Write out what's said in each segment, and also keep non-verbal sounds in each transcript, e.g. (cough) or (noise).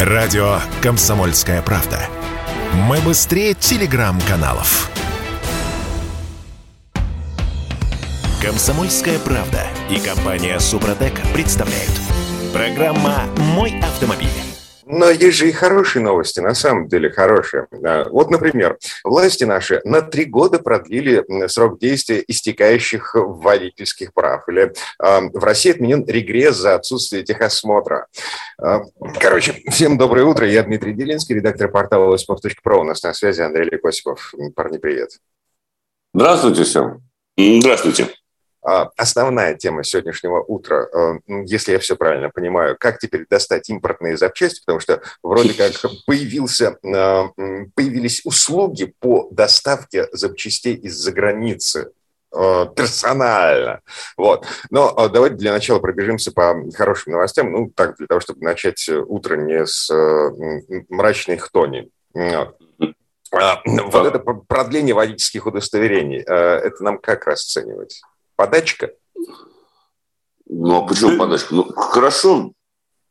Радио «Комсомольская правда». Мы быстрее телеграм-каналов. «Комсомольская правда» и компания «Супротек» представляют. Программа «Мой автомобиль». Но есть же и хорошие новости, на самом деле хорошие. Вот, например, власти наши на три года продлили срок действия истекающих водительских прав. Или в России отменен регресс за отсутствие техосмотра. Короче, всем доброе утро. Я Дмитрий Делинский, редактор портала осипов.про. У нас на связи Андрей Лекосипов. Парни, привет. Здравствуйте всем. Здравствуйте. А, основная тема сегодняшнего утра, э, если я все правильно понимаю, как теперь достать импортные запчасти, потому что вроде как появился, а, появились услуги по доставке запчастей из-за границы э, персонально. Вот. Но а, давайте для начала пробежимся по хорошим новостям. Ну, так, для того, чтобы начать утро не с э, мрачной хтони. Вот это продление водительских удостоверений, это нам как расценивать? Подачка? Ну, а почему подачка? Ну, хорошо,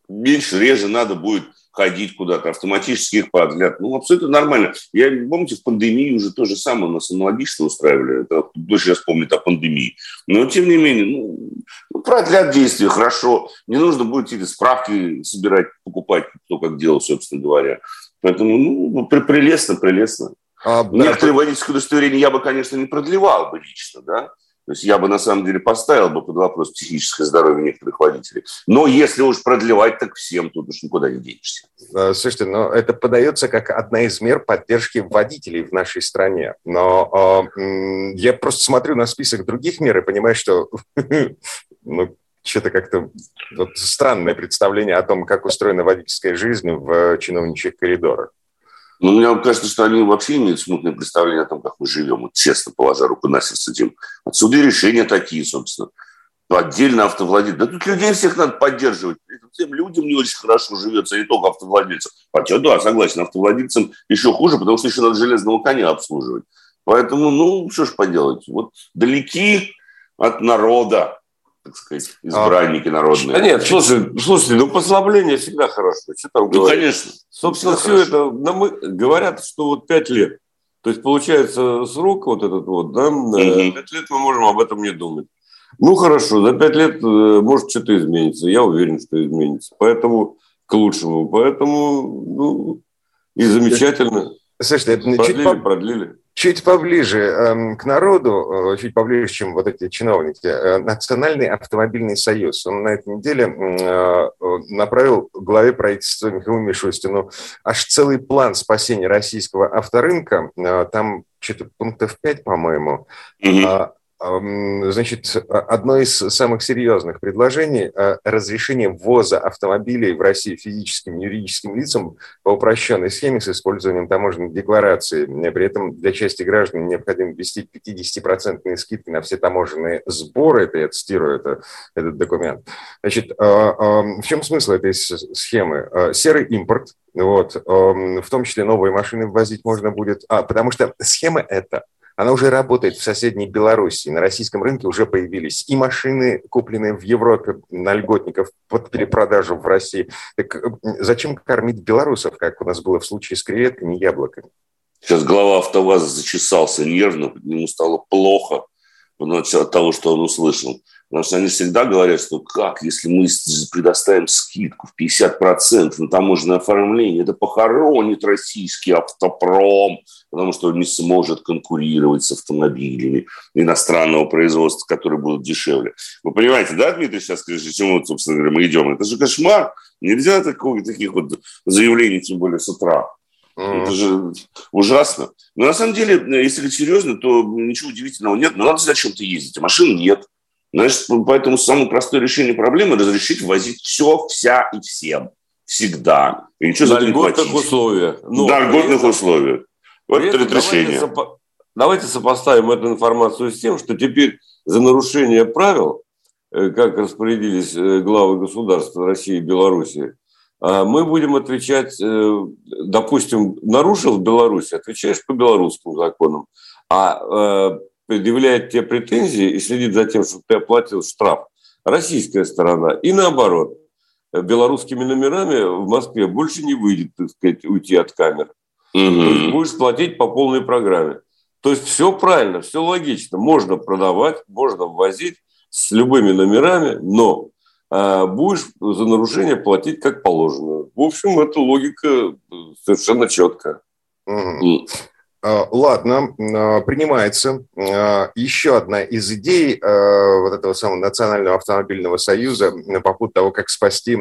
меньше, реже надо будет ходить куда-то, автоматически их продлят. Ну, абсолютно нормально. Я, помните, в пандемии уже то же самое у нас аналогично устраивали. Это дочь сейчас помнит о пандемии. Но, тем не менее, ну, ну, продлят действия, хорошо. Не нужно будет эти справки собирать, покупать, кто как делал, собственно говоря. Поэтому, ну, прелестно, прелестно. А, Некоторые да, водительские удостоверения я бы, конечно, не продлевал бы лично, да, то есть я бы на самом деле поставил бы под вопрос психическое здоровье некоторых водителей. Но если уж продлевать, так всем тут уж никуда не денешься. А, слушайте, но это подается как одна из мер поддержки водителей в нашей стране. Но э, я просто смотрю на список других мер и понимаю, что (laughs) ну, что-то как-то вот странное представление о том, как устроена водительская жизнь в чиновничьих коридорах. Ну, мне кажется, что они вообще имеют смутное представление о том, как мы живем, вот, честно положа руку на сердце этим. Отсюда и решения такие, собственно. Отдельно автовладельцы. Да тут людей всех надо поддерживать. Всем людям не очень хорошо живется, не только автовладельцам. Хотя, да, согласен, автовладельцам еще хуже, потому что еще надо железного коня обслуживать. Поэтому, ну, что ж поделать. Вот далеки от народа так сказать, избранники а, народные. Да нет, слушай, слушайте, ну послабление всегда хорошо. Что там ну, говорить? конечно. Собственно, все хорошо. это, нам говорят, что вот пять лет. То есть, получается, срок вот этот вот, да, угу. пять лет мы можем об этом не думать. Ну, хорошо, за пять лет э, может что-то изменится. Я уверен, что изменится. Поэтому к лучшему. Поэтому, ну, и замечательно. Слушайте, это продлили, чуть по... продлили чуть поближе э, к народу, э, чуть поближе, чем вот эти чиновники, э, Национальный автомобильный союз. Он на этой неделе э, направил главе правительства Михаилу Мишустину аж целый план спасения российского авторынка. Там что-то пунктов 5, по-моему. Угу. Значит, одно из самых серьезных предложений – разрешение ввоза автомобилей в Россию физическим и юридическим лицам по упрощенной схеме с использованием таможенной декларации. При этом для части граждан необходимо ввести 50% скидки на все таможенные сборы. Это я цитирую это, этот документ. Значит, в чем смысл этой схемы? Серый импорт, вот, в том числе новые машины ввозить можно будет, а, потому что схема эта – она уже работает в соседней Беларуси. На российском рынке уже появились и машины, купленные в Европе на льготников под перепродажу в России. Так зачем кормить белорусов, как у нас было в случае с креветками и яблоками? Сейчас глава АвтоВАЗа зачесался нервно, ему стало плохо от того, что он услышал. Потому что они всегда говорят, что как, если мы предоставим скидку в 50% на таможенное оформление, это похоронит российский автопром, потому что он не сможет конкурировать с автомобилями иностранного производства, которые будут дешевле. Вы понимаете, да, Дмитрий, сейчас, к чему, собственно говоря, мы идем? Это же кошмар. Нельзя такого, таких вот заявлений, тем более с утра. Это же ужасно. Но на самом деле, если говорить серьезно, то ничего удивительного нет. Но надо зачем-то ездить, а машин нет. Значит, поэтому самое простое решение проблемы – разрешить возить все, вся и всем. Всегда. И ничего за это не платить. условиях. Ну, на льготных условиях. Вот это решение. Давайте, сопо- давайте сопоставим эту информацию с тем, что теперь за нарушение правил, э, как распорядились э, главы государств России и Беларуси, а мы будем отвечать, э, допустим, нарушил в Беларуси, отвечаешь по белорусским законам, а предъявляет тебе претензии и следит за тем, чтобы ты оплатил штраф. Российская сторона. И наоборот. белорусскими номерами в Москве больше не выйдет, так сказать, уйти от камер. Угу. Будешь платить по полной программе. То есть все правильно, все логично. Можно продавать, можно ввозить с любыми номерами, но э, будешь за нарушение платить как положено. В общем, эта логика э, совершенно четкая. Угу. Ладно, а, принимается. А, еще одна из идей вот этого самого Национального автомобильного союза по поводу того, как спасти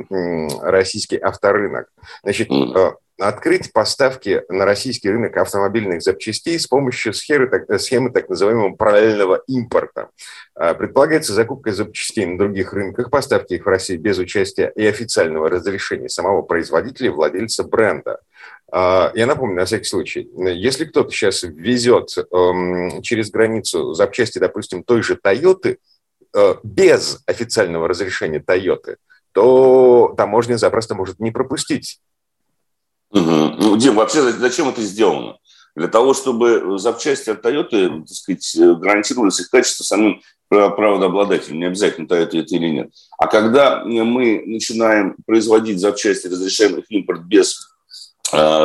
российский авторынок. Значит, открыть поставки на российский рынок автомобильных запчастей с помощью схемы так, схемы так называемого параллельного импорта. А, предполагается закупка запчастей на других рынках, поставки их в Россию без участия и официального разрешения самого производителя и владельца бренда. А, я напомню, на всякий случай, если кто-то сейчас везет эм, через границу запчасти, допустим, той же Тойоты, э, без официального разрешения Тойоты, то таможня запросто может не пропустить Угу. Ну, Дим, вообще зачем это сделано? Для того, чтобы запчасти от Toyota, так сказать, гарантировались их качество самим правообладателем, не обязательно Toyota это или нет. А когда мы начинаем производить запчасти, разрешаем их импорт без э,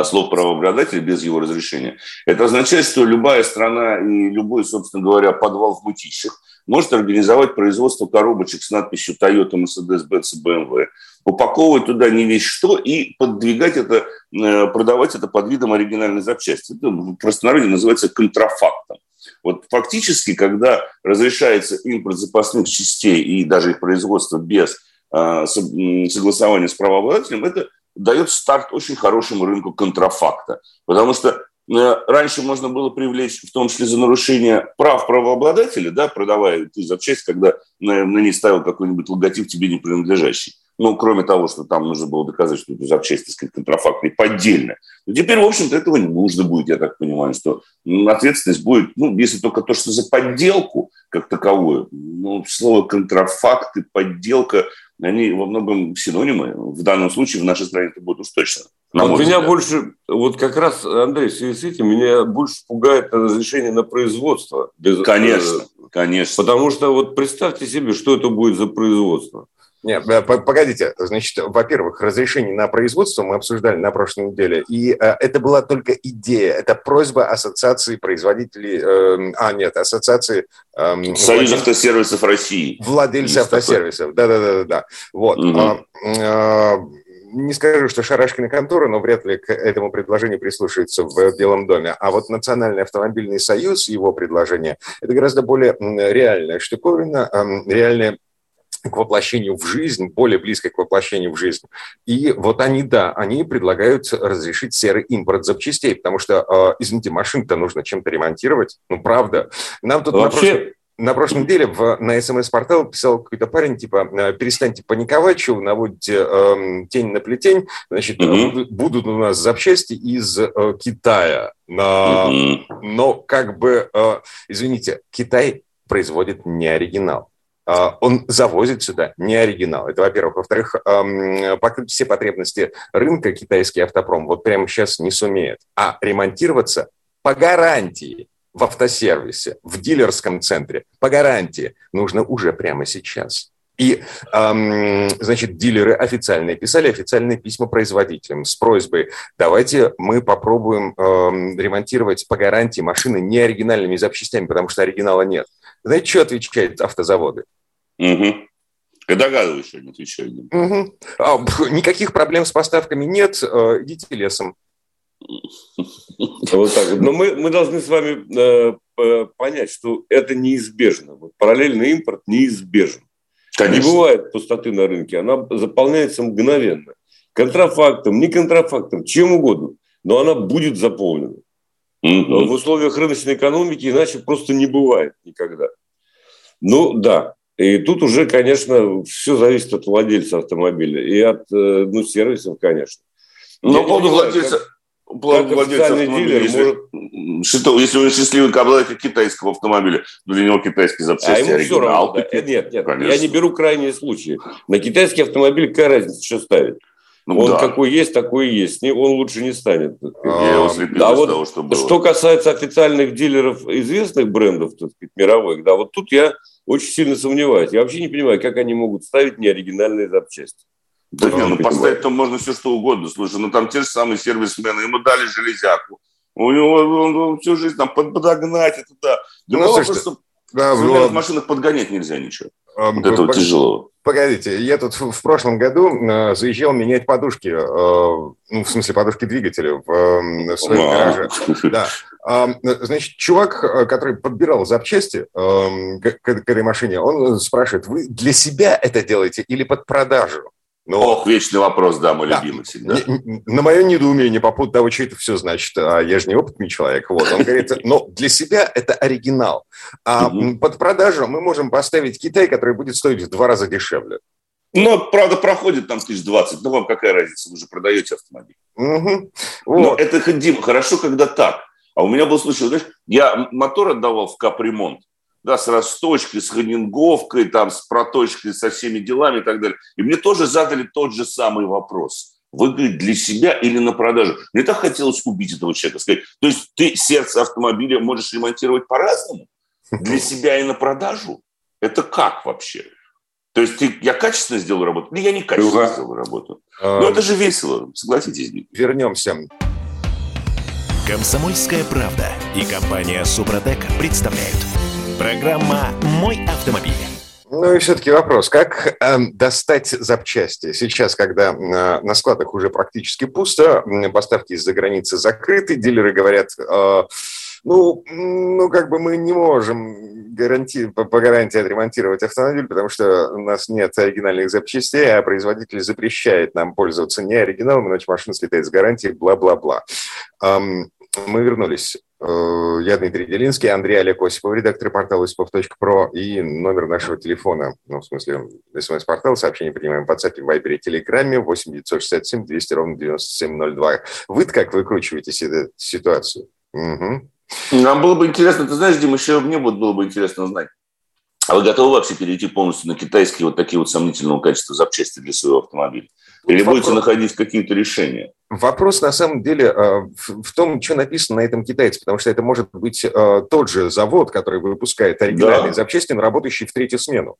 слов правообладателя, без его разрешения, это означает, что любая страна и любой, собственно говоря, подвал в мутищах может организовать производство коробочек с надписью Toyota, Mercedes, Benz BMW, упаковывать туда не весь что и подвигать это, э, продавать это под видом оригинальной запчасти. Это в простонародье называется контрафактом. Вот фактически, когда разрешается импорт запасных частей и даже их производство без э, согласования с правообладателем, это дает старт очень хорошему рынку контрафакта. Потому что э, раньше можно было привлечь, в том числе за нарушение прав правообладателя, да, продавая ты запчасть, когда на, на ней ставил какой-нибудь логотип тебе не принадлежащий. Ну, кроме того, что там нужно было доказать, что это запчасть, так сказать, контрафактная, поддельная. Но теперь, в общем-то, этого не нужно будет, я так понимаю, что ответственность будет, ну, если только то, что за подделку как таковую. Ну, слово контрафакт и подделка, они во многом синонимы. В данном случае в нашей стране это будет уж точно. Вот меня взгляд. больше, вот как раз, Андрей, в связи с этим, меня больше пугает разрешение на производство. Без, конечно, э, конечно. Потому что вот представьте себе, что это будет за производство. Нет, э, погодите. Значит, во-первых, разрешение на производство мы обсуждали на прошлой неделе, и э, это была только идея, это просьба ассоциации производителей, э, а нет, ассоциации... Э, Союз автосервисов России. Владельцы автосервисов, да-да-да. Вот. Угу. Э, не скажу, что шарашкина контора, но вряд ли к этому предложению прислушаются в Белом доме. А вот Национальный автомобильный союз, его предложение, это гораздо более реальная штуковина, реальная к воплощению в жизнь, более близкой к воплощению в жизнь. И вот они, да, они предлагают разрешить серый импорт запчастей, потому что, а, извините, машин-то нужно чем-то ремонтировать, ну, правда. Нам тут Вообще... на прошлом... На прошлой неделе в, на СМС-портал писал какой-то парень, типа, «Э, перестаньте паниковать, что вы наводите э, тень на плетень, значит, mm будут, будут у нас запчасти из э, Китая. Но, mm но как бы, э, извините, Китай производит не оригинал. А, он завозит сюда не оригинал. Это, во-первых. Во-вторых, покрыть все потребности рынка китайский автопром вот прямо сейчас не сумеет. А ремонтироваться по гарантии в автосервисе, в дилерском центре, по гарантии нужно уже прямо сейчас. И, эм, значит, дилеры официальные писали официальные письма производителям с просьбой, давайте мы попробуем эм, ремонтировать по гарантии машины не оригинальными запчастями, потому что оригинала нет. Знаете, что отвечают автозаводы? Угу. Я догадываюсь, что они отвечают. Угу. А, (laughs) никаких проблем с поставками нет, э, идите лесом. Вот так вот. Но мы, мы должны с вами э, понять, что это неизбежно. Вот параллельный импорт неизбежен. Конечно. Не бывает пустоты на рынке, она заполняется мгновенно. Контрафактом, не контрафактом, чем угодно, но она будет заполнена. Угу. В условиях рыночной экономики иначе просто не бывает никогда. Ну да, и тут уже, конечно, все зависит от владельца автомобиля и от э, ну, сервисов, конечно. Но по поводу владельца, как владельца дилер если, может... что, если он счастливый обладатель китайского автомобиля, то для него китайский запчасти а ему все равно, да. Нет, нет, конечно. я не беру крайние случаи. На китайский автомобиль какая разница, что ставить? Ну, он да. какой есть, такой и есть. Он лучше не станет. Я его слепил а вот того, что было. Что касается официальных дилеров известных брендов, так сказать, мировых, да, вот тут я очень сильно сомневаюсь. Я вообще не понимаю, как они могут ставить неоригинальные запчасти. Да нет, ну поставить там можно все что угодно. Слушай, ну там те же самые сервисмены, ему дали железяку. У него он, он всю жизнь там подогнать это да. Да ну, слушай, просто да, в современных машинах подгонять нельзя ничего. А, вот этого тяжело. Погодите, я тут в прошлом году э, заезжал менять подушки, э, ну, в смысле подушки двигателя в, э, в своем гараже. (laughs) Да. А, значит, чувак, который подбирал запчасти к этой машине, он спрашивает, вы для себя это делаете или под продажу? Ну, Ох, вечный вопрос, да, мой да. любимый всегда. На мое недоумение по поводу того, что это все значит, а я же не опытный человек, вот, он говорит, (laughs) но для себя это оригинал, а под продажу мы можем поставить Китай, который будет стоить в два раза дешевле. Но, правда, проходит там тысяч двадцать. Ну, вам какая разница, вы же продаете автомобиль. Угу. Вот. Но это, Дим, хорошо, когда так. А у меня был случай, знаешь, я мотор отдавал в капремонт, да, с росточкой, с ханинговкой, там, с проточкой, со всеми делами и так далее. И мне тоже задали тот же самый вопрос. Вы, говорит, для себя или на продажу? Мне так хотелось убить этого человека, сказать, то есть ты сердце автомобиля можешь ремонтировать по-разному? Для себя и на продажу? Это как вообще? То есть ты, я качественно сделал работу или я не качественно сделал работу? Ну, это же весело, согласитесь. Вернемся. Комсомольская правда и компания Супротек представляют – Программа «Мой автомобиль». Ну и все-таки вопрос, как э, достать запчасти? Сейчас, когда э, на складах уже практически пусто, поставки из-за границы закрыты, дилеры говорят, э, ну, ну, как бы мы не можем гаранти, по, гарантии отремонтировать автомобиль, потому что у нас нет оригинальных запчастей, а производитель запрещает нам пользоваться не оригиналом, иначе машина слетает с гарантии, бла-бла-бла. Эм, мы вернулись. Э, я Дмитрий Делинский, Андрей Олег Осипов, редактор портала осипов.про и номер нашего телефона, ну, в смысле, смс-портал, сообщение принимаем в WhatsApp, Viber и Телеграме 8 967 200 ровно 9702. вы как выкручиваете эту ситуацию? Угу. Нам было бы интересно, ты знаешь, Дима, еще мне вот было бы интересно знать, а вы готовы вообще перейти полностью на китайские вот такие вот сомнительного качества запчасти для своего автомобиля? Или будете находить какие-то решения? Вопрос на самом деле э, в том, что написано на этом китайце, потому что это может быть э, тот же завод, который выпускает оригинальные да. запчасти, работающий в третью смену.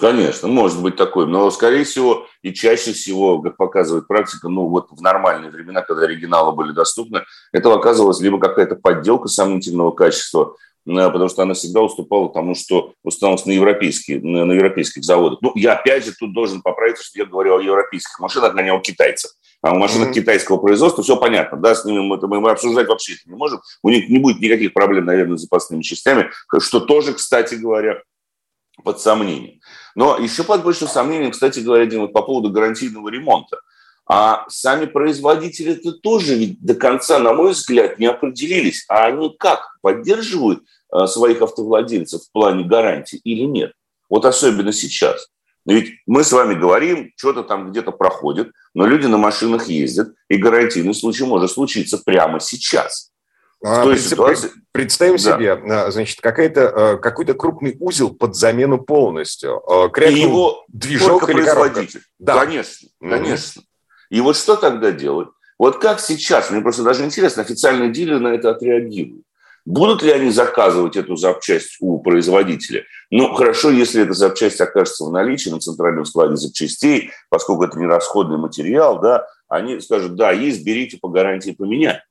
Конечно, может быть такой, но, скорее всего, и чаще всего, как показывает практика, ну вот в нормальные времена, когда оригиналы были доступны, это оказывалось либо какая-то подделка сомнительного качества, Э, потому что она всегда уступала тому, что установилось на, европейские, на, на европейских заводах. Ну, я опять же тут должен поправиться, что я говорю о европейских машинах, а не о китайцах. А у машинах mm-hmm. китайского производства все понятно, да, с ними мы, мы, мы обсуждать вообще не можем. У них не будет никаких проблем, наверное, с запасными частями, что тоже, кстати говоря, под сомнением. Но еще под большим сомнением, кстати говоря, Дима, по поводу гарантийного ремонта. А сами производители это тоже ведь до конца, на мой взгляд, не определились. А они как? Поддерживают э, своих автовладельцев в плане гарантии или нет? Вот особенно сейчас. Ведь мы с вами говорим, что-то там где-то проходит, но люди на машинах ездят, и гарантийный случай может случиться прямо сейчас. А, То есть ситуации... Представим да. себе, а, значит, какая-то, э, какой-то крупный узел под замену полностью. Э, крякнул и его движок или производитель. Да. Конечно, конечно. Mm-hmm. И вот что тогда делать? Вот как сейчас, мне просто даже интересно, официальные дилеры на это отреагируют. Будут ли они заказывать эту запчасть у производителя? Ну, хорошо, если эта запчасть окажется в наличии на центральном складе запчастей, поскольку это не расходный материал, да, они скажут, да, есть, берите по гарантии поменять.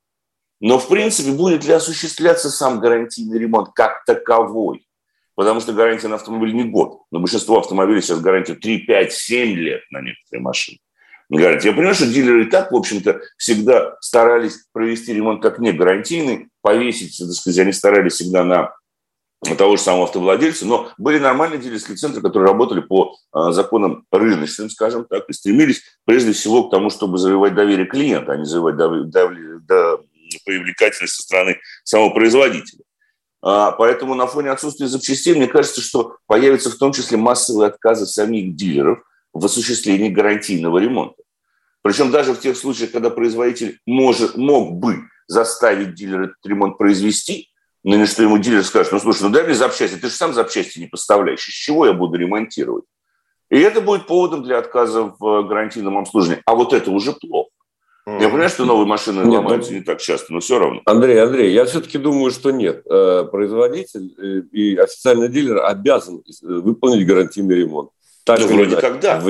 Но, в принципе, будет ли осуществляться сам гарантийный ремонт как таковой? Потому что гарантия на автомобиль не год. Но большинство автомобилей сейчас гарантия 3, 5, 7 лет на некоторые машины гарантии. Я понимаю, что дилеры и так, в общем-то, всегда старались провести ремонт как не гарантийный, повесить, так сказать, они старались всегда на того же самого автовладельца, но были нормальные дилерские центры, которые работали по а, законам рыночным, скажем так, и стремились прежде всего к тому, чтобы завоевать доверие клиента, а не завоевать до, до, до привлекательность со стороны самого производителя. А, поэтому на фоне отсутствия запчастей, мне кажется, что появятся в том числе массовые отказы самих дилеров в осуществлении гарантийного ремонта. Причем даже в тех случаях, когда производитель может, мог бы заставить дилера этот ремонт произвести, но не что ему дилер скажет, ну слушай, ну дай мне запчасти, ты же сам запчасти не поставляешь, из чего я буду ремонтировать? И это будет поводом для отказа в гарантийном обслуживании. А вот это уже плохо. Я понимаю, что новые машины нет, ломаются ну, не так часто, но все равно. Андрей, Андрей, я все-таки думаю, что нет. Э, производитель э, и официальный дилер обязан э, выполнить гарантийный ремонт. Так ну, вроде как да.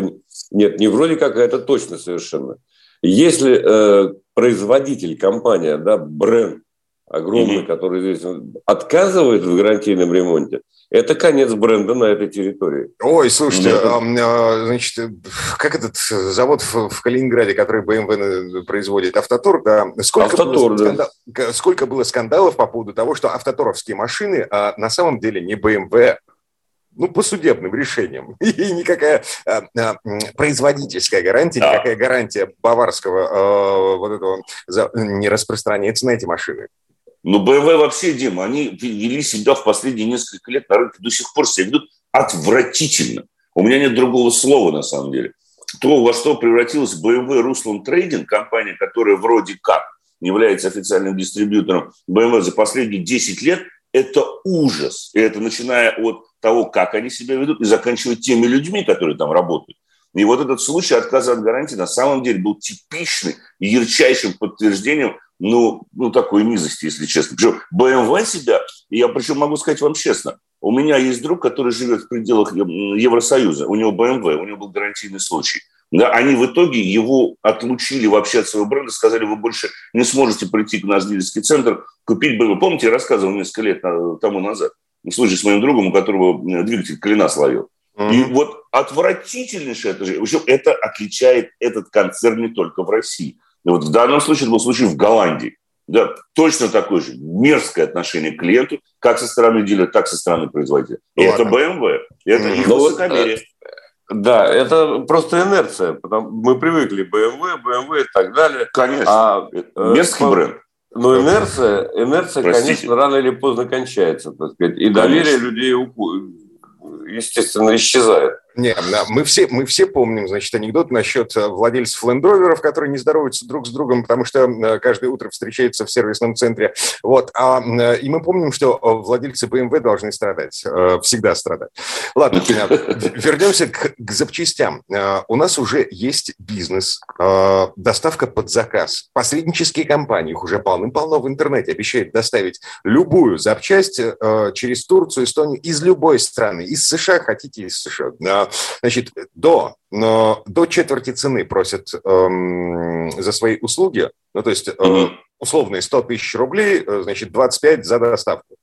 Нет, не вроде как, а это точно совершенно. Если э, производитель, компания, да, бренд огромный, mm-hmm. который здесь отказывает в гарантийном ремонте, это конец бренда на этой территории. Ой, слушайте, mm-hmm. а, значит, как этот завод в, в Калининграде, который BMW производит, Автотор, да, сколько, Автотор, было, скандал, сколько было скандалов по поводу того, что автоторовские машины а, на самом деле не BMW, ну, по судебным решениям. (laughs) И никакая а, а, производительская гарантия, да. никакая гарантия баварского а, вот этого за, не распространяется на эти машины. Ну, BMW вообще, Дима, они вели себя в последние несколько лет на рынке, до сих пор себя ведут отвратительно. У меня нет другого слова, на самом деле. То, во что превратилась BMW Ruslan Trading, компания, которая вроде как является официальным дистрибьютором BMW за последние 10 лет, это ужас. И это начиная от того, как они себя ведут, и заканчивая теми людьми, которые там работают. И вот этот случай отказа от гарантии на самом деле был типичным и ярчайшим подтверждением ну, ну, такой низости, если честно. Причем BMW себя, я причем могу сказать вам честно, у меня есть друг, который живет в пределах Евросоюза, у него BMW, у него был гарантийный случай. Да, они в итоге его отлучили вообще от своего бренда, сказали, вы больше не сможете прийти к наш дилерский центр, купить BMW. Помните, я рассказывал несколько лет тому назад, в случае с моим другом, у которого двигатель клина словил. Mm-hmm. И вот отвратительнейшее это же, в общем, это отличает этот концерн не только в России. И вот в данном случае это был случай в Голландии. Да, точно такое же мерзкое отношение к клиенту, как со стороны дилера, так со стороны производителя. И Ладно. это BMW, это mm-hmm. их ну высокомерие. Да, это просто инерция. Потому мы привыкли BMW, BMW и так далее. Конечно. А, э, Мерзкий бренд. Но инерция, инерция, конечно, рано или поздно кончается, так сказать. И доверие людей, естественно, исчезает. Не, мы все, мы все помним, значит, анекдот насчет э, владельцев лендроверов, которые не здороваются друг с другом, потому что э, каждое утро встречаются в сервисном центре. Вот. А, э, и мы помним, что владельцы BMW должны страдать, всегда страдать. Ладно, вернемся к, к запчастям. У нас уже есть бизнес, доставка под заказ. Посреднические компании, их уже полным-полно в интернете, обещают доставить любую запчасть через Турцию, Эстонию, из любой страны. Из США хотите, из США значит, до, до четверти цены просят эм, за свои услуги, ну, то есть э, условные 100 тысяч рублей, э, значит, 25 за доставку.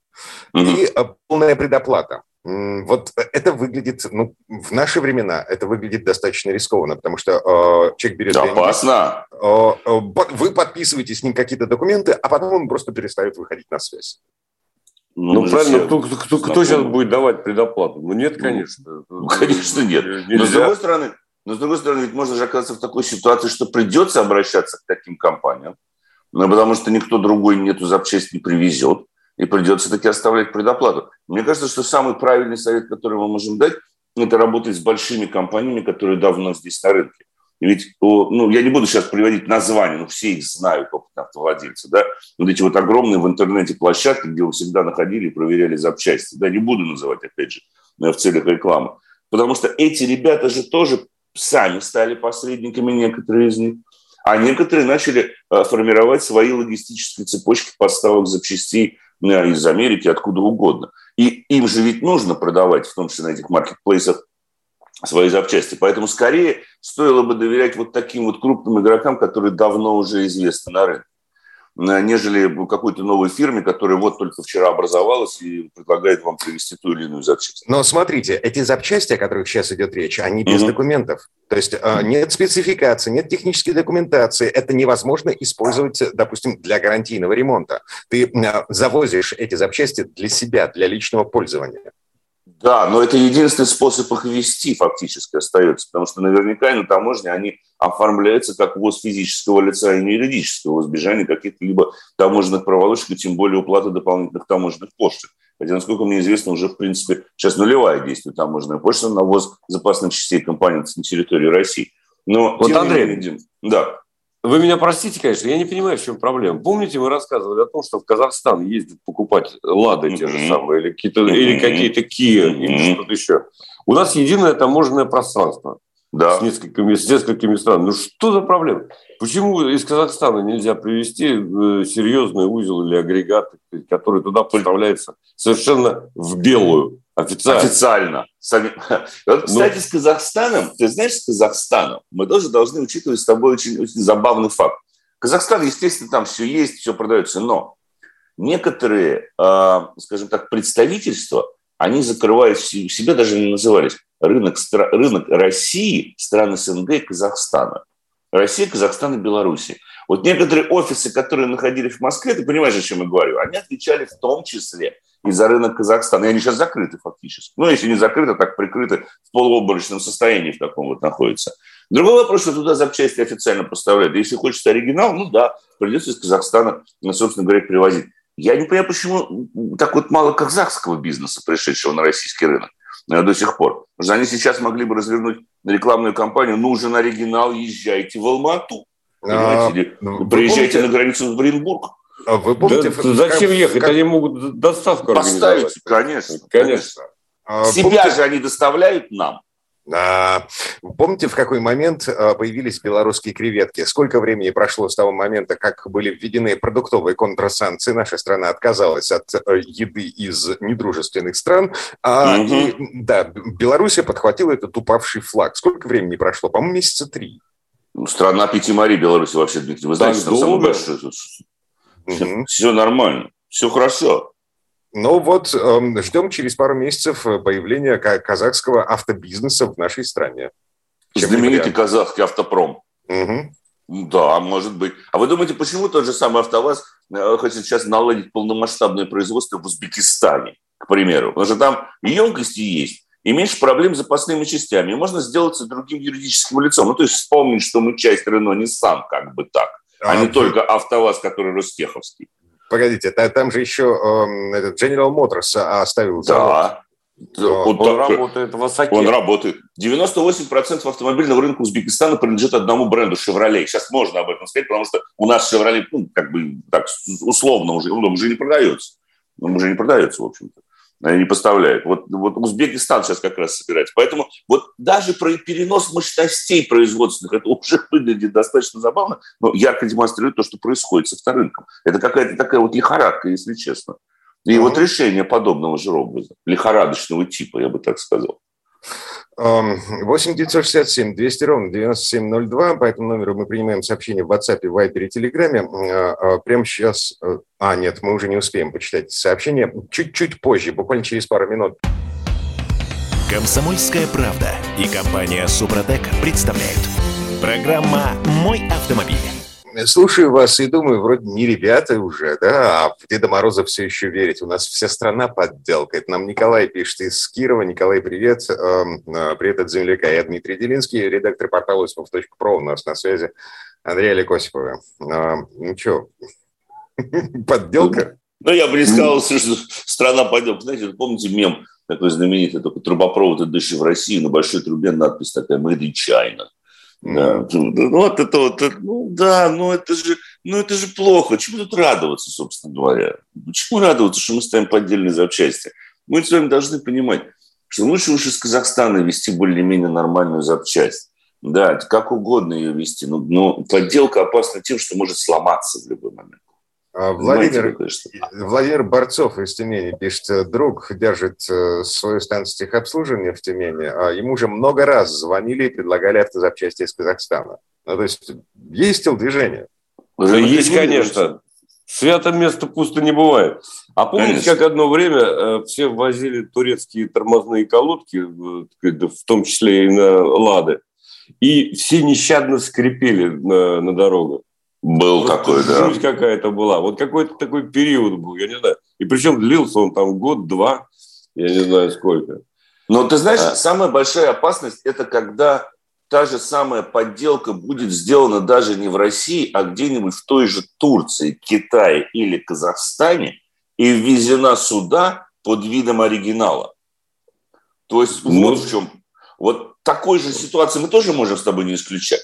И э, полная предоплата. Вот это выглядит, ну, в наши времена это выглядит достаточно рискованно, потому что э, человек берет... Опасно. Деньги, э, э, вы подписываете с ним какие-то документы, а потом он просто перестает выходить на связь. Ну, ну правильно, кто, кто, кто сейчас будет давать предоплату? Ну, нет, конечно. Ну, конечно, нет. Нельзя. Но с другой стороны, но с другой стороны, ведь можно же оказаться в такой ситуации, что придется обращаться к таким компаниям, ну, потому что никто другой эту запчасть не привезет, и придется таки оставлять предоплату. Мне кажется, что самый правильный совет, который мы можем дать, это работать с большими компаниями, которые давно здесь на рынке. Ведь, ну, я не буду сейчас приводить названия, но все их знают, опытные автовладельцы, да, вот эти вот огромные в интернете площадки, где вы всегда находили и проверяли запчасти, да, не буду называть, опять же, в целях рекламы. Потому что эти ребята же тоже сами стали посредниками, некоторые из них, а некоторые начали э, формировать свои логистические цепочки поставок запчастей э, из Америки, откуда угодно. И им же ведь нужно продавать, в том числе на этих маркетплейсах, свои запчасти. Поэтому скорее стоило бы доверять вот таким вот крупным игрокам, которые давно уже известны на рынке нежели какой-то новой фирме, которая вот только вчера образовалась и предлагает вам привезти ту или иную запчасть. Но смотрите, эти запчасти, о которых сейчас идет речь, они без mm-hmm. документов. То есть mm-hmm. нет спецификации, нет технической документации. Это невозможно использовать, допустим, для гарантийного ремонта. Ты завозишь эти запчасти для себя, для личного пользования. Да, но это единственный способ их ввести фактически остается, потому что наверняка на таможне они оформляются как ввоз физического лица и не юридического, в избежание каких-либо таможенных проволочек и тем более уплаты дополнительных таможенных пошлин. Хотя, насколько мне известно, уже, в принципе, сейчас нулевая действует таможенная пошлина на ввоз запасных частей компонентов на территории России. Но, вот, Андрей, менее, да. Вы меня простите, конечно, я не понимаю, в чем проблема. Помните, мы рассказывали о том, что в Казахстан ездят покупать «Лады» те же самые, или какие-то, или какие-то «Киа», или что-то еще. У нас единое таможенное пространство да. с, несколькими, с несколькими странами. Ну что за проблема? Почему из Казахстана нельзя привезти э, серьезный узел или агрегат, который туда поставляется совершенно в белую? Официально. Официально. Сами... (laughs) Вот, кстати, ну... с Казахстаном, ты знаешь, с Казахстаном мы тоже должны учитывать с тобой очень, очень забавный факт. Казахстан, естественно, там все есть, все продается, но некоторые, э, скажем так, представительства, они закрывают себя, даже не назывались, рынок, рынок России, стран СНГ и Казахстана. Россия, Казахстан и Белоруссия. Вот некоторые офисы, которые находились в Москве, ты понимаешь, о чем я говорю, они отвечали в том числе и за рынок Казахстана. И они сейчас закрыты фактически. Ну, если не закрыты, так прикрыты в полуобморочном состоянии в таком вот находится. Другой вопрос, что туда запчасти официально поставляют. Если хочется оригинал, ну да, придется из Казахстана, собственно говоря, привозить. Я не понимаю, почему так вот мало казахского бизнеса, пришедшего на российский рынок до сих пор. Потому что они сейчас могли бы развернуть рекламную кампанию «Нужен оригинал, езжайте в Алмату». А, ну, Приезжайте помните, на границу в Бринбург. А вы помните, да, зачем ехать? Как... Они могут доставку Поставить, конечно. Конечно. конечно. А, Себя помните... же они доставляют нам. А, помните, в какой момент а, появились белорусские креветки? Сколько времени прошло с того момента, как были введены продуктовые контрсанкции? Наша страна отказалась от э, еды из недружественных стран. А, угу. и, да, Белоруссия подхватила этот упавший флаг. Сколько времени прошло? По-моему, месяца три. Ну, страна пяти морей Беларусь вообще, Дмитрий. Вы знаете, там самое большое. Угу. Все нормально, все хорошо. Ну вот, эм, ждем через пару месяцев э, появления казахского автобизнеса в нашей стране. Чем Знаменитый казахский автопром. Угу. Да, может быть. А вы думаете, почему тот же самый АвтоВАЗ э, хочет сейчас наладить полномасштабное производство в Узбекистане, к примеру? Потому что там емкости есть, и меньше проблем с запасными частями. И можно сделаться другим юридическим лицом. Ну, то есть вспомнить, что мы часть Рено Nissan, как бы так, а, а не только АвтоВАЗ, который Ростеховский. Погодите, там же еще э, этот General Motors оставил Да. Он, он работает в Осаке. Он работает. 98% автомобильного рынка Узбекистана принадлежит одному бренду Chevrolet. Сейчас можно об этом сказать, потому что у нас Chevrolet, ну, как бы так условно уже, он уже не продается. Он уже не продается, в общем-то не поставляют. Вот, вот Узбекистан сейчас как раз собирается. Поэтому вот даже про перенос мощностей производственных, это уже (laughs) выглядит достаточно забавно, но ярко демонстрирует то, что происходит с авторынком. Это какая-то такая вот лихорадка, если честно. И mm-hmm. вот решение подобного же образа, лихорадочного типа, я бы так сказал. 8 967 200 ровно 9702. По этому номеру мы принимаем сообщения в WhatsApp, в Viber и Telegram. А, а, прямо сейчас... Э, а, нет, мы уже не успеем почитать сообщения. Чуть-чуть позже, буквально через пару минут. Комсомольская правда и компания Супротек представляют. Программа «Мой автомобиль». Слушаю вас и думаю, вроде не ребята уже, да, а в Деда Мороза все еще верить. У нас вся страна подделка. Это нам Николай пишет из Кирова. Николай, привет. Эм, э, привет от земляка. Я Дмитрий Делинский, редактор портала «Осипов.про». У нас на связи Андрей Олег Осипова. Эм, ну что, (laughs) подделка? Ну, я бы не сказал, что страна подделка. Знаете, помните мем такой знаменитый, только трубопровод, идущий в Россию, на большой трубе надпись такая «Made in China». Да. Ну, вот это вот, ну да, ну это же, ну это же плохо. Чему тут радоваться, собственно говоря? Почему радоваться, что мы ставим поддельные запчасти? Мы с вами должны понимать, что лучше уж из Казахстана вести более-менее нормальную запчасть. Да, как угодно ее вести, но, но подделка опасна тем, что может сломаться в любой момент. А Владимир, Владимир Борцов из Тюмени пишет, друг держит э, свою станцию техобслуживания в Тюмени, а ему уже много раз звонили и предлагали автозапчасти из Казахстана. Ну, то есть есть телодвижение. Да есть, конечно. Свято место пусто не бывает. А помните, Конечно. как одно время э, все возили турецкие тормозные колодки, в том числе и на «Лады», и все нещадно скрипели на, на дорогах. Был Просто такой, да. Жуть какая-то была. Вот какой-то такой период был, я не знаю. И причем длился он там год-два, я не знаю сколько. Но ты знаешь, а. самая большая опасность – это когда та же самая подделка будет сделана даже не в России, а где-нибудь в той же Турции, Китае или Казахстане и ввезена сюда под видом оригинала. То есть ну, вот в чем. Вот такой же ситуации мы тоже можем с тобой не исключать.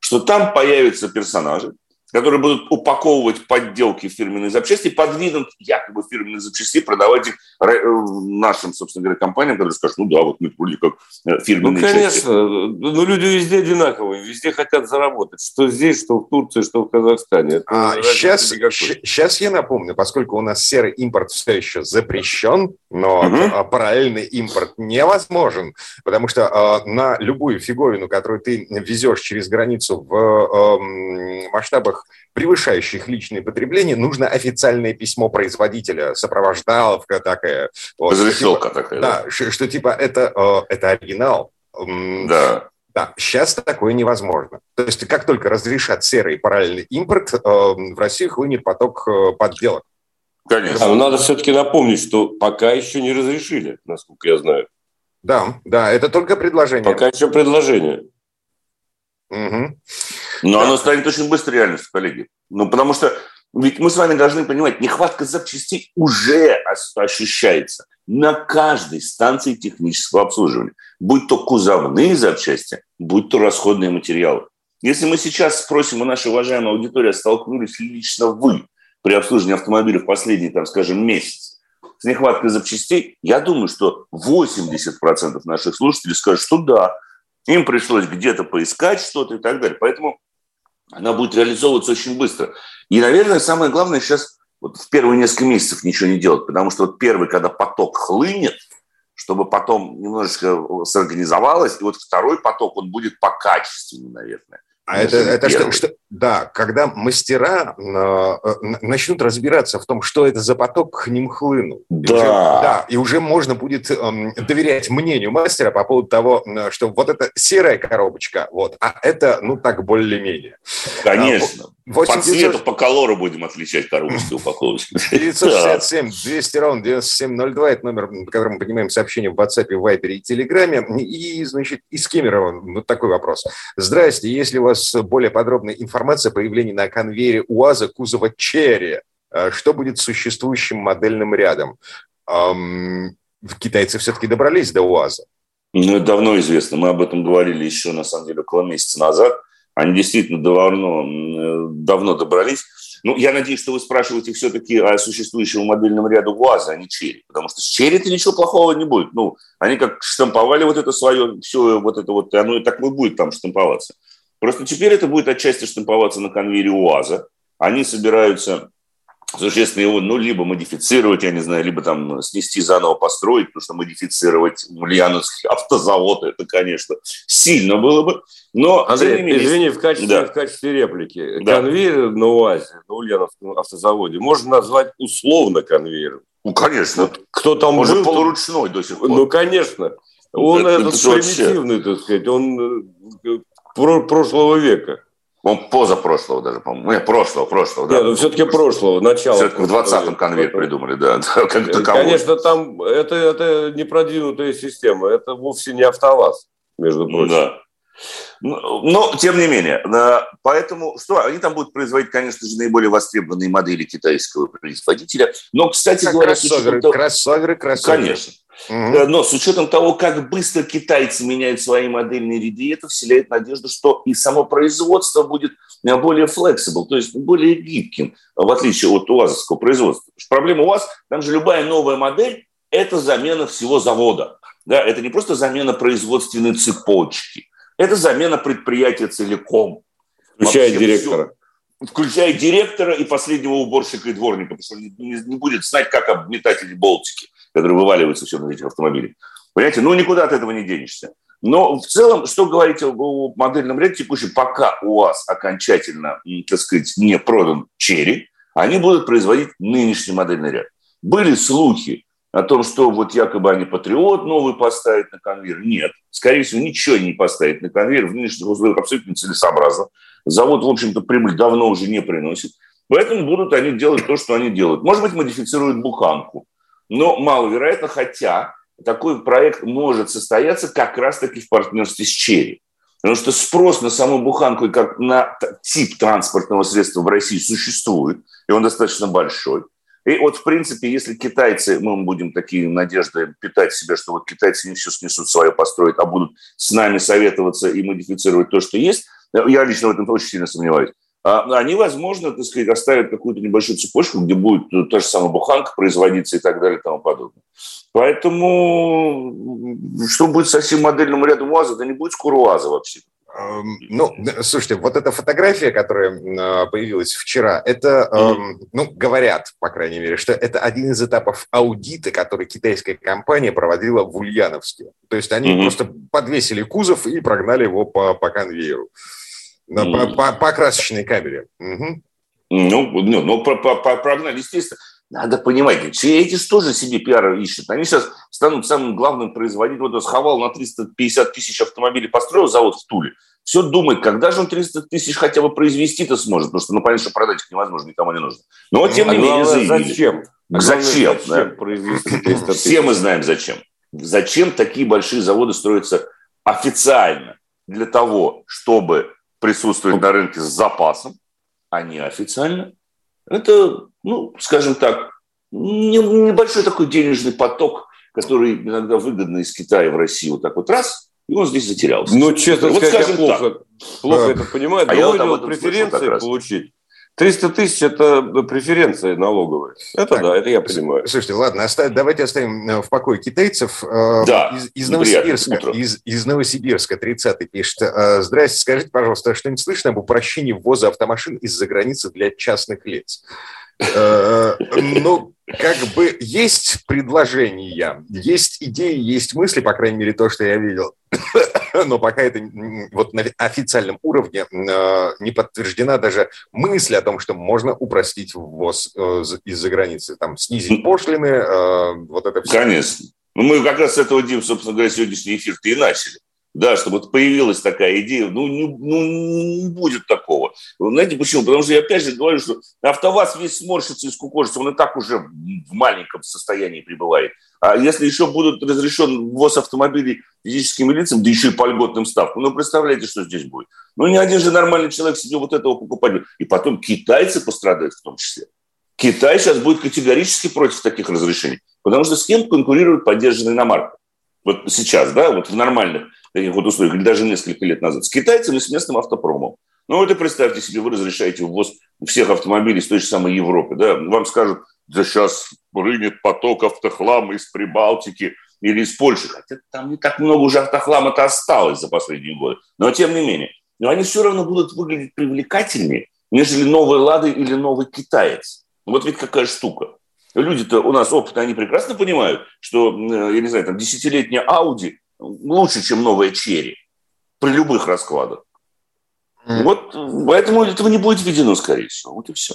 Что там появятся персонажи, которые будут упаковывать подделки фирменной запчасти под видом якобы фирменной запчасти, продавать их э, нашим, собственно говоря, компаниям, которые скажут, ну да, вот мы вроде как э, фирменные Ну, конечно. Части. Ну, люди везде одинаковые, везде хотят заработать. Что здесь, что в Турции, что в Казахстане. А, сейчас, сейчас я напомню, поскольку у нас серый импорт все еще запрещен, но угу. параллельный импорт невозможен, потому что э, на любую фиговину, которую ты везешь через границу в э, масштабах превышающих личное потребление, нужно официальное письмо производителя, сопровождаловка такая. Вот, Разрешилка типа, такая. Да, да. Что, что типа это, э, это оригинал. Да. Да, сейчас такое невозможно. То есть как только разрешат серый параллельный импорт, э, в Россию хлынет поток э, подделок. Конечно. А, но надо все-таки напомнить, что пока еще не разрешили, насколько я знаю. Да, да, это только предложение. Пока еще предложение. Угу. Но да. оно станет очень быстро реальностью, коллеги. Ну, потому что ведь мы с вами должны понимать, нехватка запчастей уже ощущается на каждой станции технического обслуживания. Будь то кузовные запчасти, будь то расходные материалы. Если мы сейчас спросим у нашей уважаемой аудитории, столкнулись ли лично вы при обслуживании автомобиля в последний, там, скажем, месяц с нехваткой запчастей, я думаю, что 80% наших слушателей скажут, что да, им пришлось где-то поискать что-то и так далее. Поэтому она будет реализовываться очень быстро. И, наверное, самое главное сейчас вот в первые несколько месяцев ничего не делать, потому что вот первый, когда поток хлынет, чтобы потом немножечко сорганизовалось, и вот второй поток, он будет покачественнее, наверное. А это, это что, что, да, когда мастера э, начнут разбираться в том, что это за поток к ним хлынул. Да. И уже, да, и уже можно будет э, доверять мнению мастера по поводу того, что вот это серая коробочка, вот, а это, ну, так более-менее. Конечно. 8 по цвету, по колору будем отличать коробочки (laughs) упаковочки. 967 200 ровно 9702, это номер, по которому мы поднимаем сообщения в WhatsApp, в Viber и Телеграме. И, значит, из Кемерово вот такой вопрос. Здрасте, если у вас более подробная информация о появлении на конвейере УАЗа кузова Черри, э, что будет с существующим модельным рядом? Китайцы все-таки добрались до УАЗа. Ну, это давно известно. Мы об этом говорили еще, на самом деле, около месяца назад. Они действительно давно, э, давно добрались. Ну, я надеюсь, что вы спрашиваете все-таки о существующем модельном ряду ГУАЗа, а не Черри. Потому что с Черри-то ничего плохого не будет. Ну, они как штамповали вот это свое, все вот это вот, оно и так и будет там штамповаться. Просто теперь это будет отчасти штамповаться на конвейере УАЗа. Они собираются существенно его, ну, либо модифицировать, я не знаю, либо там снести заново, построить, потому что модифицировать Ульяновский автозавод, это, конечно, сильно было бы. Но, Андрей, менее, извини, в качестве, да. в качестве реплики. Да. Конвейер на УАЗе, на Ульяновском автозаводе, можно назвать условно конвейером. Ну, конечно. Вот кто там он был, же полуручной до сих пор. Ну, конечно. Он это, этот это примитивный, так сказать, он э, прошлого века. Он позапрошлого даже, по-моему. Нет, прошлого, прошлого, да. Нет, ну все-таки прошлого, начало. Все-таки в 20-м конвейер придумали, да. (laughs) Как э, Конечно, там это, это не продвинутая система, это вовсе не автоваз, между прочим. Да. Но, тем не менее, поэтому что, они там будут производить, конечно же, наиболее востребованные модели китайского производителя. Но, кстати как говоря... Кроссоверы, кроссоверы, кроссоверы. Конечно. Угу. Но с учетом того, как быстро китайцы меняют свои модельные ряды, это вселяет надежду, что и само производство будет э, более flexible, то есть более гибким, в отличие от УАЗовского производства. Проблема УАЗ, там же любая новая модель – это замена всего завода. Да, это не просто замена производственной цепочки, это замена предприятия целиком. Включая Вообще директора. Все, включая директора и последнего уборщика и дворника, потому что не, не будет знать, как обметать эти болтики которые вываливаются все на этих автомобилях. Понимаете, ну никуда от этого не денешься. Но в целом, что говорить о модельном ряде текущем, пока у вас окончательно, так сказать, не продан черри, они будут производить нынешний модельный ряд. Были слухи о том, что вот якобы они патриот новый поставят на конвейер. Нет, скорее всего, ничего не поставить на конвейер. В нынешних условиях абсолютно целесообразно. Завод, в общем-то, прибыль давно уже не приносит. Поэтому будут они делать то, что они делают. Может быть, модифицируют буханку но маловероятно, хотя такой проект может состояться как раз-таки в партнерстве с Черри. Потому что спрос на саму буханку как на тип транспортного средства в России существует, и он достаточно большой. И вот, в принципе, если китайцы, мы будем такие надежды питать себе, что вот китайцы не все снесут свое, построят, а будут с нами советоваться и модифицировать то, что есть, я лично в этом очень сильно сомневаюсь. А, они, возможно, так сказать, оставят какую-то небольшую цепочку, где будет ну, та же самая буханка производиться и так далее и тому подобное. Поэтому что будет со всем модельным рядом УАЗа? Да не будет скоро УАЗа вообще. Эм, ну, слушайте, вот эта фотография, которая а, появилась вчера, это, mm-hmm. ну, говорят, по крайней мере, что это один из этапов аудита, который китайская компания проводила в Ульяновске. То есть они mm-hmm. просто подвесили кузов и прогнали его по, по конвейеру, mm-hmm. по, по, по красочной камере. Угу. Ну, ну, ну про, про, про, прогнали, естественно. Надо понимать, эти же тоже себе пиар ищут. Они сейчас станут самым главным производителем. Вот сховал на 350 тысяч автомобилей, построил завод в Туле. Все думает, когда же он 300 тысяч хотя бы произвести-то сможет, потому что, ну, понятно, что продать их невозможно, никому не нужно. Но, тем ну, не менее, заявили. Зачем? Зачем? Зачем да? произвести 300 тысяч? Все мы знаем, зачем. Зачем такие большие заводы строятся официально? Для того, чтобы присутствовать на рынке с запасом, а не официально. Это ну, скажем так, небольшой такой денежный поток, который иногда выгодно из Китая в Россию вот так вот раз, и он здесь затерялся. Ну, честно вот сказать, я плохо, так. плохо а, это понимаю. А я вот преференции получить. 300 тысяч – это преференции налоговые. Это так, да, это я понимаю. Слушайте, ладно, оставь, давайте оставим э, в покое китайцев. Э, да, из, из Новосибирска, из, из Новосибирска 30-й пишет. «Э, здрасте, скажите, пожалуйста, что-нибудь слышно об упрощении ввоза автомашин из-за границы для частных лиц? Э, ну, как бы есть предложения, есть идеи, есть мысли, по крайней мере, то, что я видел. (laughs) Но пока это вот на официальном уровне э, не подтверждена даже мысль о том, что можно упростить ввоз э, из-за границы, там, снизить пошлины, вот это все. Конечно. Ну, мы как раз с этого, Дим, собственно говоря, сегодняшний эфир-то и начали да, чтобы появилась такая идея, ну не, ну, не будет такого. Знаете почему? Потому что я опять же говорю, что АвтоВАЗ весь сморщится и скукожится, он и так уже в маленьком состоянии пребывает. А если еще будут разрешен ввоз автомобилей физическим лицам, да еще и по льготным ставкам, ну представляете, что здесь будет? Ну ни один же нормальный человек себе вот этого покупать. И потом китайцы пострадают в том числе. Китай сейчас будет категорически против таких разрешений, потому что с кем конкурирует поддержанная иномарка? Вот сейчас, да, вот в нормальных вот условиях, или даже несколько лет назад, с китайцами с местным автопромом. Ну вот и представьте себе, вы разрешаете ввоз всех автомобилей из той же самой Европы. Да? Вам скажут, да сейчас рынет поток автохлама из Прибалтики или из Польши. Хотя там не так много уже автохлама-то осталось за последние годы. Но тем не менее. Но они все равно будут выглядеть привлекательнее, нежели новый «Лады» или новый «Китаец». Вот ведь какая штука. Люди-то у нас опытные, они прекрасно понимают, что, я не знаю, там десятилетняя Ауди лучше, чем новая черри при любых раскладах. Mm. Вот поэтому этого не будет введено, скорее всего. Вот и все.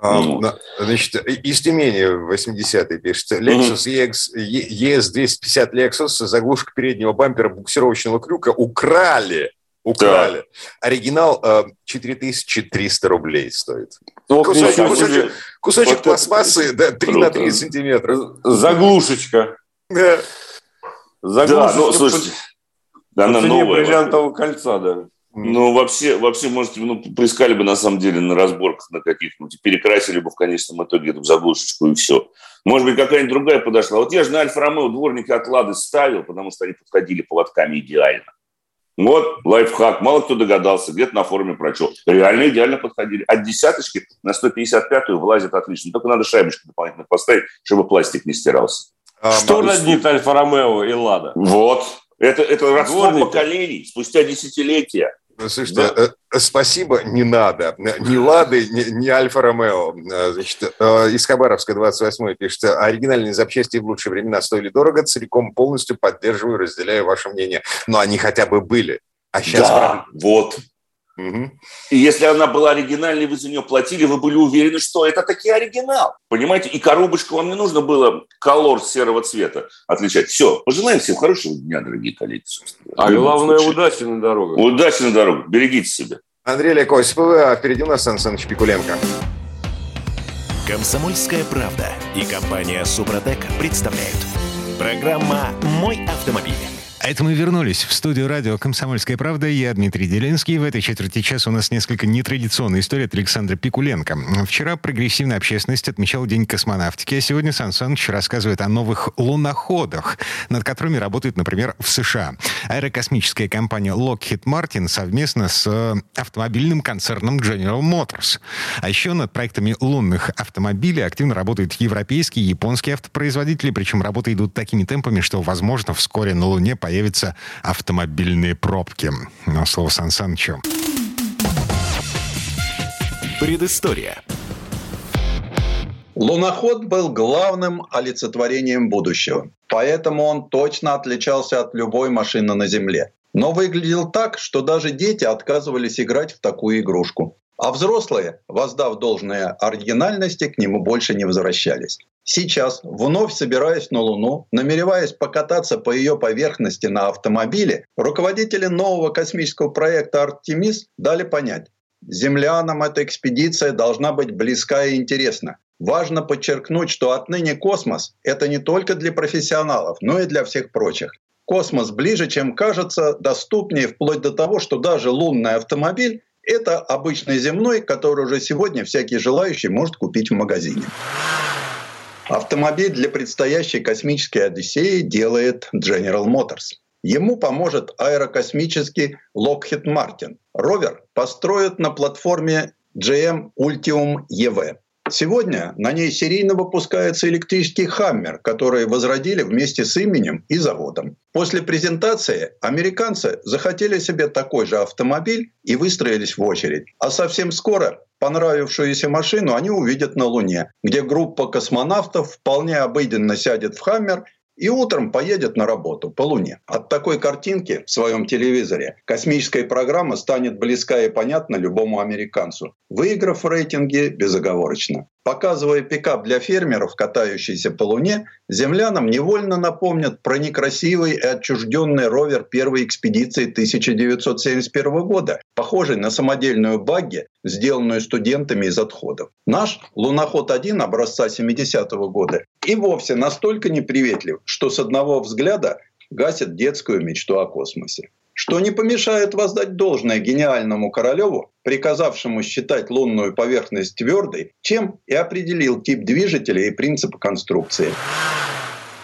А, ну. Значит, из Тюмени 80-й пишет. Lexus EX, ES250 Lexus, заглушка переднего бампера буксировочного крюка украли. Украли. Да. Оригинал 4300 рублей стоит. Ну, кусочек, кусочек, кусочек вот пластмассы да, 3 на 3 сантиметра. Заглушечка. Да. Заглушечка да, ну, слушайте, по, она новая. бриллиантового кольца, да. Ну, вообще, вообще, может, ну, поискали бы, на самом деле, на разборках на каких-нибудь, перекрасили бы в конечном итоге эту заглушечку и все. Может быть, какая-нибудь другая подошла. Вот я же на Альфа-Ромео дворники от Лады ставил, потому что они подходили поводками идеально. Вот лайфхак. Мало кто догадался, где-то на форуме прочел. Реально идеально подходили. От десяточки на 155-ю влазит отлично. Только надо шайбочку дополнительно поставить, чтобы пластик не стирался. А, Что роднит Альфа-Ромео и Лада? Вот. Это, это родство поколений спустя десятилетия. Ну, слушайте, да. Э, спасибо, не надо. Ни Лады, ни, ни Альфа-Ромео. Э, значит, э, из Хабаровска 28 пишет, оригинальные запчасти в лучшие времена стоили дорого, целиком полностью поддерживаю, разделяю ваше мнение. Но они хотя бы были. А сейчас... Да, вот. Угу. И если она была оригинальной, вы за нее платили, вы были уверены, что это таки оригинал. Понимаете? И коробочку вам не нужно было колор серого цвета отличать. Все. Пожелаем всем хорошего дня, дорогие коллеги. А главное, удачи на дорогах. Удачи на дорогах. Берегите себя. Андрей Олег а впереди у нас Сан Саныч Пикуленко. Комсомольская правда и компания Супротек представляют. Программа «Мой автомобиль». А это мы вернулись в студию радио «Комсомольская правда». Я Дмитрий Делинский. В этой четверти часа у нас несколько нетрадиционная история от Александра Пикуленко. Вчера прогрессивная общественность отмечала День космонавтики, а сегодня Сан Саныч рассказывает о новых луноходах, над которыми работают, например, в США. Аэрокосмическая компания Lockheed Martin совместно с э, автомобильным концерном General Motors. А еще над проектами лунных автомобилей активно работают европейские и японские автопроизводители, причем работы идут такими темпами, что, возможно, вскоре на Луне появится появятся автомобильные пробки. Но слово Сан Санычу. Предыстория. Луноход был главным олицетворением будущего, поэтому он точно отличался от любой машины на Земле. Но выглядел так, что даже дети отказывались играть в такую игрушку. А взрослые, воздав должное оригинальности, к нему больше не возвращались. Сейчас, вновь собираясь на Луну, намереваясь покататься по ее поверхности на автомобиле, руководители нового космического проекта «Артемис» дали понять, землянам эта экспедиция должна быть близка и интересна. Важно подчеркнуть, что отныне космос – это не только для профессионалов, но и для всех прочих. Космос ближе, чем кажется, доступнее, вплоть до того, что даже лунный автомобиль – это обычный земной, который уже сегодня всякий желающий может купить в магазине. Автомобиль для предстоящей космической Одиссеи делает General Motors. Ему поможет аэрокосмический Lockheed Martin. Ровер построят на платформе GM Ultium EV. Сегодня на ней серийно выпускается электрический «Хаммер», который возродили вместе с именем и заводом. После презентации американцы захотели себе такой же автомобиль и выстроились в очередь. А совсем скоро понравившуюся машину они увидят на Луне, где группа космонавтов вполне обыденно сядет в «Хаммер» и утром поедет на работу по Луне. От такой картинки в своем телевизоре космическая программа станет близка и понятна любому американцу, выиграв в рейтинге безоговорочно. Показывая пикап для фермеров, катающийся по Луне, землянам невольно напомнят про некрасивый и отчужденный ровер первой экспедиции 1971 года, похожий на самодельную багги, сделанную студентами из отходов. Наш луноход-1 образца 70-го года и вовсе настолько неприветлив, что с одного взгляда гасит детскую мечту о космосе что не помешает воздать должное гениальному Королеву, приказавшему считать лунную поверхность твердой, чем и определил тип движителя и принципы конструкции.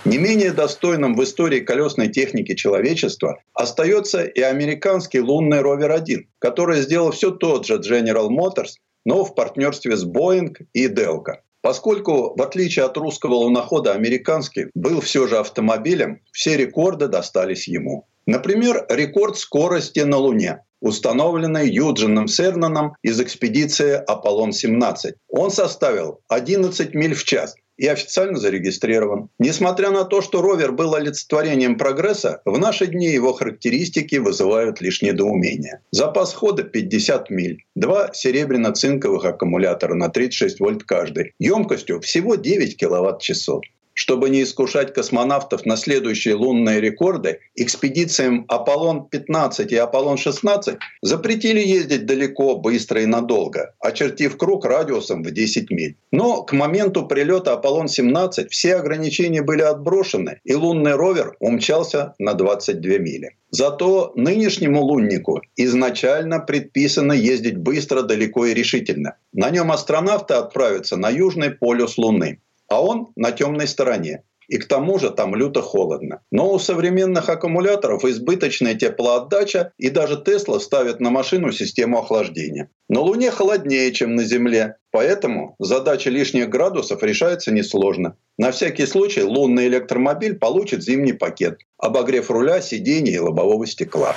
Не менее достойным в истории колесной техники человечества остается и американский лунный ровер-1, который сделал все тот же General Motors, но в партнерстве с Boeing и Delco. Поскольку, в отличие от русского лунохода, американский был все же автомобилем, все рекорды достались ему. Например, рекорд скорости на Луне, установленный Юджином Сернаном из экспедиции «Аполлон-17». Он составил 11 миль в час и официально зарегистрирован. Несмотря на то, что ровер был олицетворением прогресса, в наши дни его характеристики вызывают лишь недоумение. Запас хода 50 миль, два серебряно-цинковых аккумулятора на 36 вольт каждый, емкостью всего 9 киловатт-часов. Чтобы не искушать космонавтов на следующие лунные рекорды, экспедициям Аполлон-15 и Аполлон-16 запретили ездить далеко, быстро и надолго, очертив круг радиусом в 10 миль. Но к моменту прилета Аполлон-17 все ограничения были отброшены, и лунный ровер умчался на 22 мили. Зато нынешнему луннику изначально предписано ездить быстро, далеко и решительно. На нем астронавты отправятся на южный полюс Луны а он на темной стороне. И к тому же там люто холодно. Но у современных аккумуляторов избыточная теплоотдача, и даже Тесла ставит на машину систему охлаждения. На Луне холоднее, чем на Земле, поэтому задача лишних градусов решается несложно. На всякий случай лунный электромобиль получит зимний пакет, обогрев руля, сидений и лобового стекла.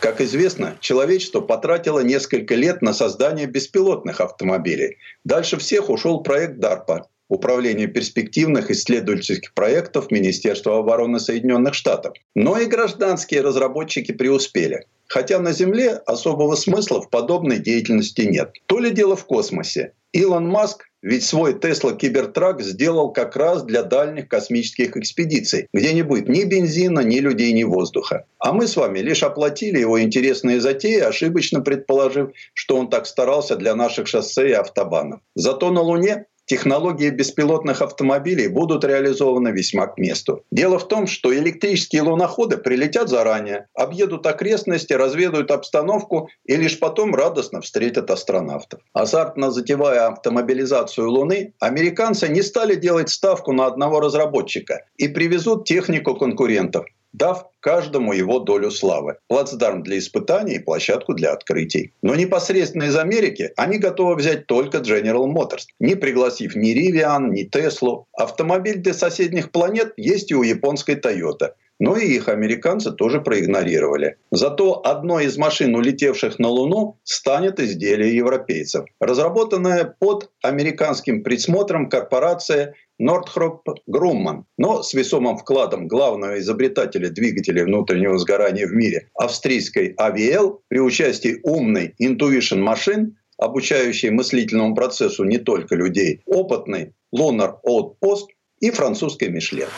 Как известно, человечество потратило несколько лет на создание беспилотных автомобилей. Дальше всех ушел проект DARPA – Управление перспективных исследовательских проектов Министерства обороны Соединенных Штатов. Но и гражданские разработчики преуспели. Хотя на Земле особого смысла в подобной деятельности нет. То ли дело в космосе. Илон Маск ведь свой Тесла Кибертрак сделал как раз для дальних космических экспедиций, где не будет ни бензина, ни людей, ни воздуха. А мы с вами лишь оплатили его интересные затеи, ошибочно предположив, что он так старался для наших шоссе и автобанов. Зато на Луне технологии беспилотных автомобилей будут реализованы весьма к месту. Дело в том, что электрические луноходы прилетят заранее, объедут окрестности, разведают обстановку и лишь потом радостно встретят астронавтов. Азартно затевая автомобилизацию Луны, американцы не стали делать ставку на одного разработчика и привезут технику конкурентов дав каждому его долю славы, плацдарм для испытаний и площадку для открытий. Но непосредственно из Америки они готовы взять только General Motors, не пригласив ни Rivian, ни Tesla. Автомобиль для соседних планет есть и у японской Toyota. Но и их американцы тоже проигнорировали. Зато одной из машин, улетевших на Луну, станет изделие европейцев. Разработанная под американским присмотром корпорация Нортхроп Грумман, но с весомым вкладом главного изобретателя двигателей внутреннего сгорания в мире австрийской AVL при участии умной Intuition машин, обучающей мыслительному процессу не только людей, опытный Lunar Outpost и французской Мишлен.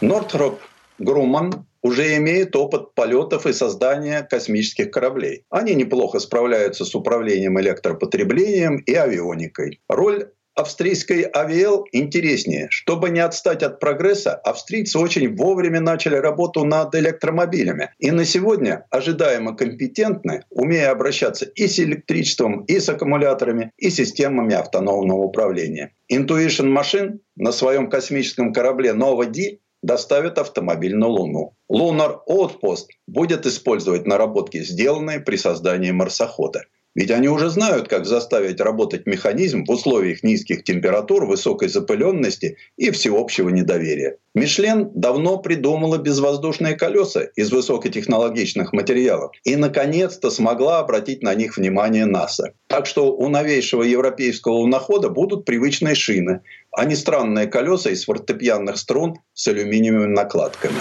Нортхроп Грумман уже имеет опыт полетов и создания космических кораблей. Они неплохо справляются с управлением электропотреблением и авионикой. Роль австрийской АВЛ интереснее. Чтобы не отстать от прогресса, австрийцы очень вовремя начали работу над электромобилями. И на сегодня ожидаемо компетентны, умея обращаться и с электричеством, и с аккумуляторами, и системами автономного управления. Intuition машин на своем космическом корабле Nova D доставит автомобиль на Луну. Lunar Outpost будет использовать наработки, сделанные при создании марсохода. Ведь они уже знают, как заставить работать механизм в условиях низких температур, высокой запыленности и всеобщего недоверия. Мишлен давно придумала безвоздушные колеса из высокотехнологичных материалов и, наконец-то, смогла обратить на них внимание НАСА. Так что у новейшего европейского лунохода будут привычные шины, а не странные колеса из фортепианных струн с алюминиевыми накладками.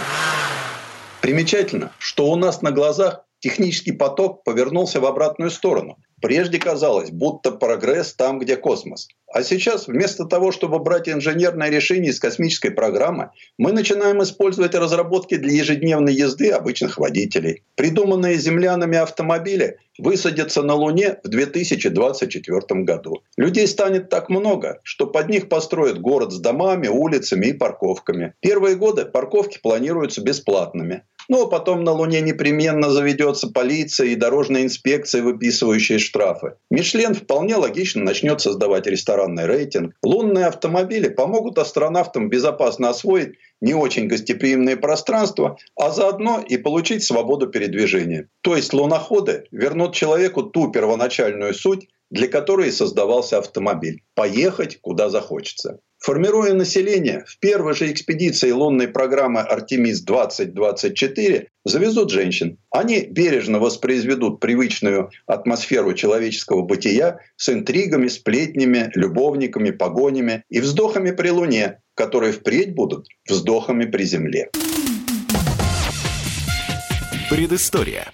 Примечательно, что у нас на глазах технический поток повернулся в обратную сторону. Прежде казалось, будто прогресс там, где космос. А сейчас, вместо того, чтобы брать инженерное решение из космической программы, мы начинаем использовать разработки для ежедневной езды обычных водителей. Придуманные землянами автомобили высадятся на Луне в 2024 году. Людей станет так много, что под них построят город с домами, улицами и парковками. Первые годы парковки планируются бесплатными. Ну, а потом на Луне непременно заведется полиция и дорожная инспекция, выписывающие штрафы. Мишлен вполне логично начнет создавать ресторанный рейтинг. Лунные автомобили помогут астронавтам безопасно освоить не очень гостеприимные пространства, а заодно и получить свободу передвижения. То есть луноходы вернут человеку ту первоначальную суть, для которой создавался автомобиль – поехать куда захочется. Формируя население, в первой же экспедиции лунной программы «Артемис-2024» завезут женщин. Они бережно воспроизведут привычную атмосферу человеческого бытия с интригами, сплетнями, любовниками, погонями и вздохами при Луне, которые впредь будут вздохами при Земле. Предыстория.